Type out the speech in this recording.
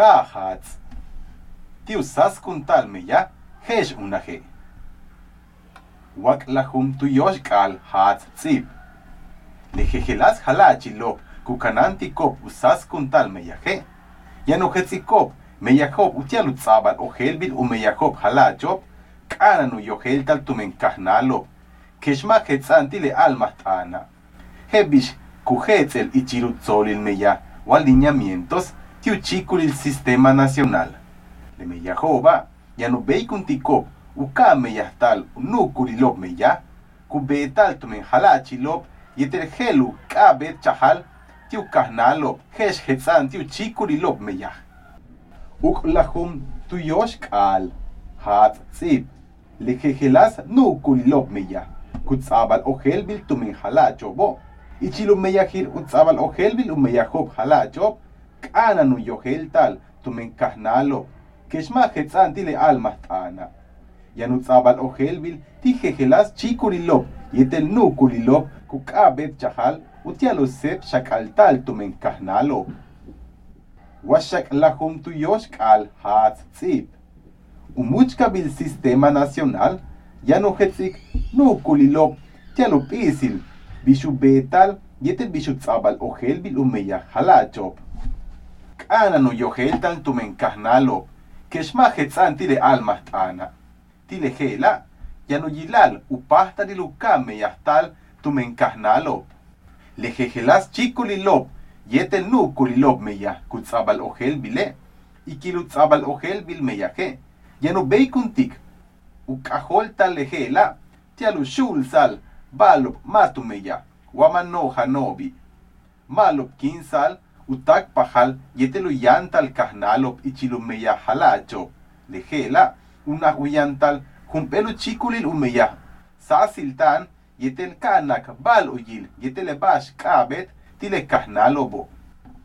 kahats. Tiu sas kuntal me ya, hesh unaje. Wak lahum tu yosh kal hats tzip. Lejejelas halachi lo, kukananti kop usas kuntal me ya he. Ya no hetzi kop, me ya hop utialu tzabal o helbil u me ya hop halachop, kana no yohel tal tumen kahnalo. Keshma hetzanti le alma tana. Hebish kuhetzel ichirut solil me ya, o alineamientos, tiu chikulil sistema nacional. Le me ya no beikuntikop, uka me ya tal nukurilop me ya, kubetal tumen halachilop, yeter helu kabet chahal, tiu kahnalop, hesh hetzan tiu chikurilop me ya. Uk lahum tu yosh kal, hat zip, lejejelas nukurilop me ya, kutzabal ojelbil tumen halachobo. Ichilo meyahir utzabal ojelbil umeyahob halachob, kana nu yohel tal tumen kahnalo, keshma hetzan tile alma tana. Yanu tzabal ojelbil tijejelas chikurilop, yetel nukurilop, kukabet chahal, utialo sep shakaltal tumen kahnalo. Washak lahum tu yosh kal hat tzip. Umuchka bil sistema nacional, yanu hetzik nukulilop, tialo pisil, bishu betal, yetel bishu tzabal ojelbil umeya halachop. Kana no yohel tal tumen kahnalo, keshma hetzan tile alma tana. Tile hela, yanu yilal, upahta dilukame yahtal tumen kahnalo. Lejejelas chikulilop, yetel nu kulilop meya, kutzabal ojel bile, ikilutzabal ojel bil meyaje, yanu beikuntik, ukahol tal lejela, tialu shul sal, balop matu meya, wamano hanobi, malop kinsal, utak pahal, yetelu yantal kahnalop ichilu meya halacho, lejela, una huyantal, humpelu chikulil umeya, sasiltan, yetel kanak bal uyil, yetel bash kabet, tile kahnalobo.